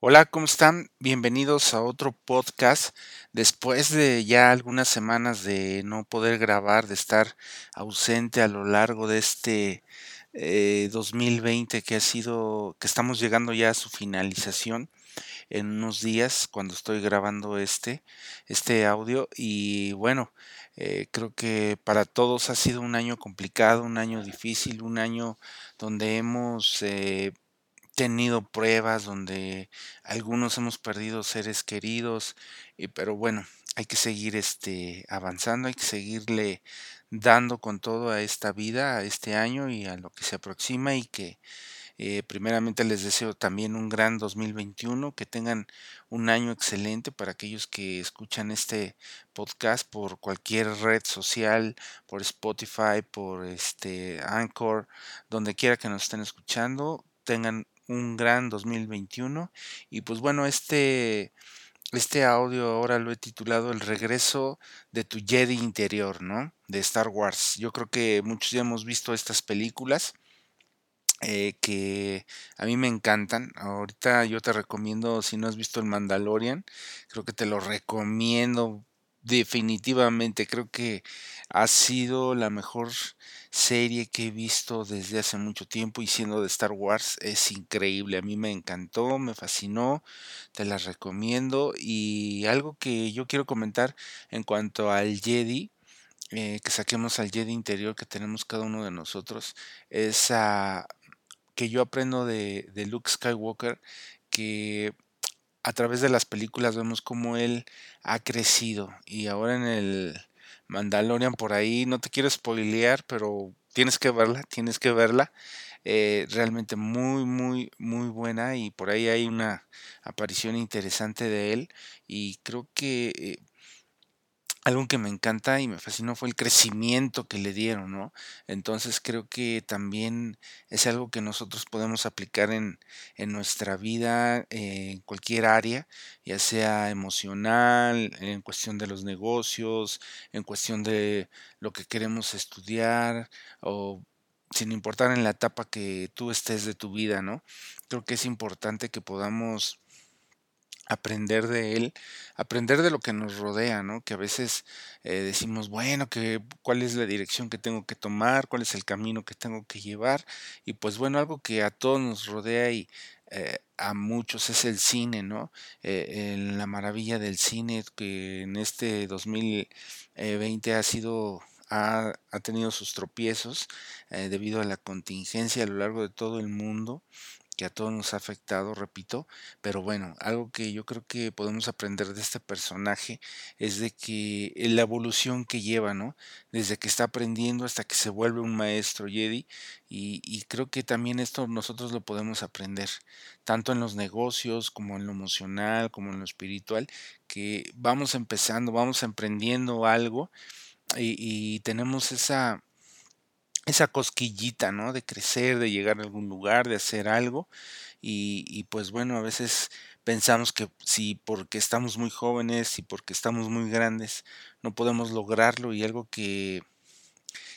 Hola, ¿cómo están? Bienvenidos a otro podcast. Después de ya algunas semanas de no poder grabar, de estar ausente a lo largo de este eh, 2020 que ha sido, que estamos llegando ya a su finalización en unos días cuando estoy grabando este, este audio y bueno, eh, creo que para todos ha sido un año complicado, un año difícil, un año donde hemos eh, tenido pruebas donde algunos hemos perdido seres queridos, y pero bueno, hay que seguir este avanzando, hay que seguirle dando con todo a esta vida, a este año y a lo que se aproxima y que eh, primeramente les deseo también un gran 2021, que tengan un año excelente para aquellos que escuchan este podcast por cualquier red social, por Spotify, por este Anchor, donde quiera que nos estén escuchando, tengan un gran 2021 y pues bueno, este este audio ahora lo he titulado El regreso de tu Jedi interior, ¿no? De Star Wars. Yo creo que muchos ya hemos visto estas películas eh, que a mí me encantan. Ahorita yo te recomiendo, si no has visto el Mandalorian, creo que te lo recomiendo definitivamente. Creo que ha sido la mejor serie que he visto desde hace mucho tiempo y siendo de Star Wars es increíble. A mí me encantó, me fascinó, te la recomiendo. Y algo que yo quiero comentar en cuanto al Jedi. eh, que saquemos al Jedi interior que tenemos cada uno de nosotros es que yo aprendo de, de Luke Skywalker, que a través de las películas vemos cómo él ha crecido y ahora en el Mandalorian por ahí, no te quiero spoilear, pero tienes que verla, tienes que verla. eh, realmente muy, muy, muy buena y por ahí hay una aparición interesante de él y creo que eh, algo que me encanta y me fascinó fue el crecimiento que le dieron, ¿no? Entonces creo que también es algo que nosotros podemos aplicar en, en nuestra vida, eh, en cualquier área, ya sea emocional, en cuestión de los negocios, en cuestión de lo que queremos estudiar o sin importar en la etapa que tú estés de tu vida, ¿no? Creo que es importante que podamos aprender de él, aprender de lo que nos rodea, ¿no? Que a veces eh, decimos, bueno, que cuál es la dirección que tengo que tomar, cuál es el camino que tengo que llevar, y pues bueno, algo que a todos nos rodea y eh, a muchos es el cine, ¿no? Eh, la maravilla del cine que en este 2020 ha sido ha, ha tenido sus tropiezos debido a la contingencia a lo largo de todo el mundo que a todos nos ha afectado, repito, pero bueno, algo que yo creo que podemos aprender de este personaje es de que eh, la evolución que lleva, ¿no? Desde que está aprendiendo hasta que se vuelve un maestro Jedi y, creo que también esto nosotros lo podemos aprender, tanto en los negocios como en lo emocional, como en lo espiritual, que vamos empezando, vamos emprendiendo algo y tenemos esa esa cosquillita, ¿no? De crecer, de llegar a algún lugar, de hacer algo. Y, y pues bueno, a veces pensamos que si porque estamos muy jóvenes y porque estamos muy grandes no podemos lograrlo y algo que,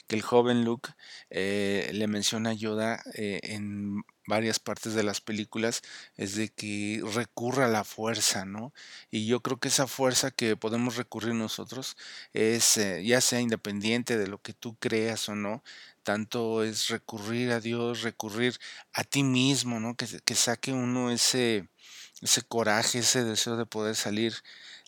que el joven Luke eh, le menciona a Yoda eh, en varias partes de las películas es de que recurra a la fuerza, ¿no? Y yo creo que esa fuerza que podemos recurrir nosotros es, eh, ya sea independiente de lo que tú creas o no, tanto es recurrir a Dios, recurrir a ti mismo, ¿no? Que, que saque uno ese, ese coraje, ese deseo de poder salir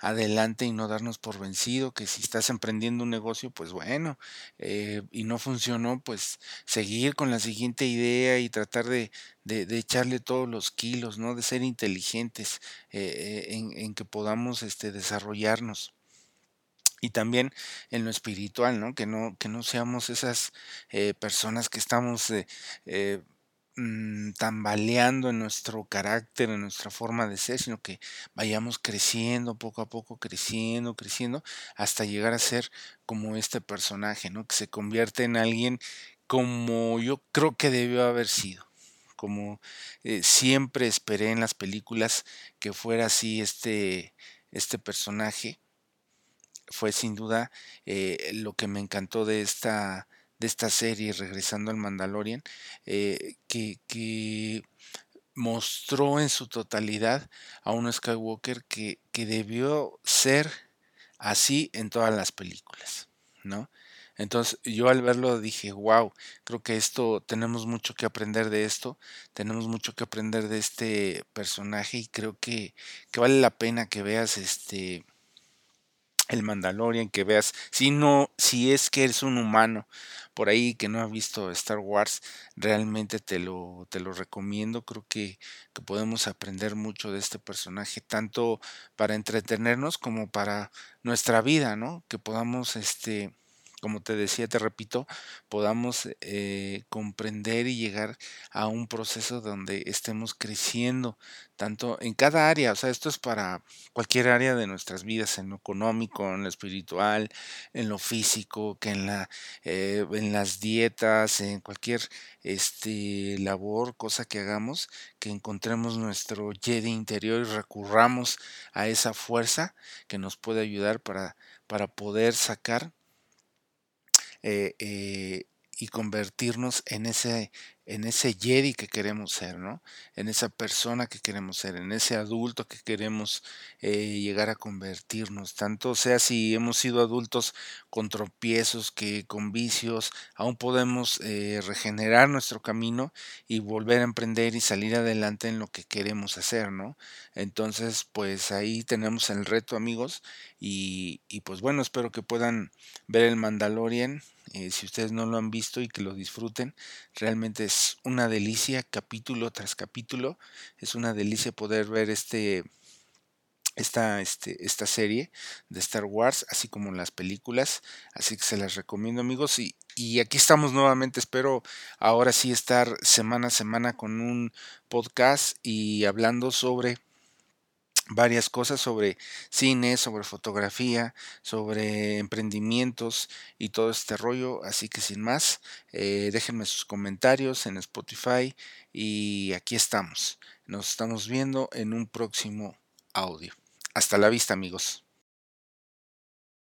adelante y no darnos por vencido, que si estás emprendiendo un negocio, pues bueno, eh, y no funcionó, pues seguir con la siguiente idea y tratar de, de, echarle todos los kilos, ¿no? De ser inteligentes eh, eh, en, que podamos este, desarrollarnos y también en lo espiritual, ¿no? Que no, que no seamos esas personas que estamos mm, tambaleando en nuestro carácter, en nuestra forma de ser, sino que vayamos creciendo poco a poco, creciendo, creciendo, hasta llegar a ser como este personaje, ¿no? Que se convierte en alguien como yo creo que debió haber sido. Como eh, siempre esperé en las películas que fuera así este, este personaje fue sin duda eh, lo que me encantó de esta, de esta serie, regresando al Mandalorian, eh, que, que mostró en su totalidad a un Skywalker que, que debió ser así en todas las películas, ¿no? Entonces yo al verlo dije, wow, creo que esto, tenemos mucho que aprender de esto, tenemos mucho que aprender de este personaje y creo que, que vale la pena que veas este el Mandalorian, que veas, si no, si es que eres un humano por ahí que no ha visto Star Wars, realmente te lo, te lo recomiendo. Creo que, que podemos aprender mucho de este personaje, tanto para entretenernos como para nuestra vida, ¿no? Que podamos, este, como te decía, te repito, podamos eh, comprender y llegar a un proceso donde estemos creciendo, tanto en cada área, o sea, esto es para cualquier área de nuestras vidas, en lo económico, en lo espiritual, en lo físico, que en la, eh, en las dietas, en cualquier este labor, cosa que hagamos, que encontremos nuestro Jedi interior y recurramos a esa fuerza que nos puede ayudar para, para poder sacar eh, eh, y convertirnos en ese en ese Jedi que queremos ser, ¿no? En esa persona que queremos ser, en ese adulto que queremos eh, llegar a convertirnos. Tanto sea si hemos sido adultos con tropiezos, que con vicios, aún podemos eh, regenerar nuestro camino y volver a emprender y salir adelante en lo que queremos hacer, ¿no? Entonces, pues ahí tenemos el reto, amigos, y, y pues bueno, espero que puedan ver el Mandalorian. Eh, si ustedes no lo han visto y que lo disfruten, realmente es una delicia capítulo tras capítulo. Es una delicia poder ver este, esta, este, esta serie de Star Wars, así como las películas. Así que se las recomiendo amigos. Y, y aquí estamos nuevamente. Espero ahora sí estar semana a semana con un podcast y hablando sobre varias cosas sobre cine, sobre fotografía, sobre emprendimientos y todo este rollo. Así que sin más, eh, déjenme sus comentarios en Spotify y aquí estamos. Nos estamos viendo en un próximo audio. Hasta la vista amigos.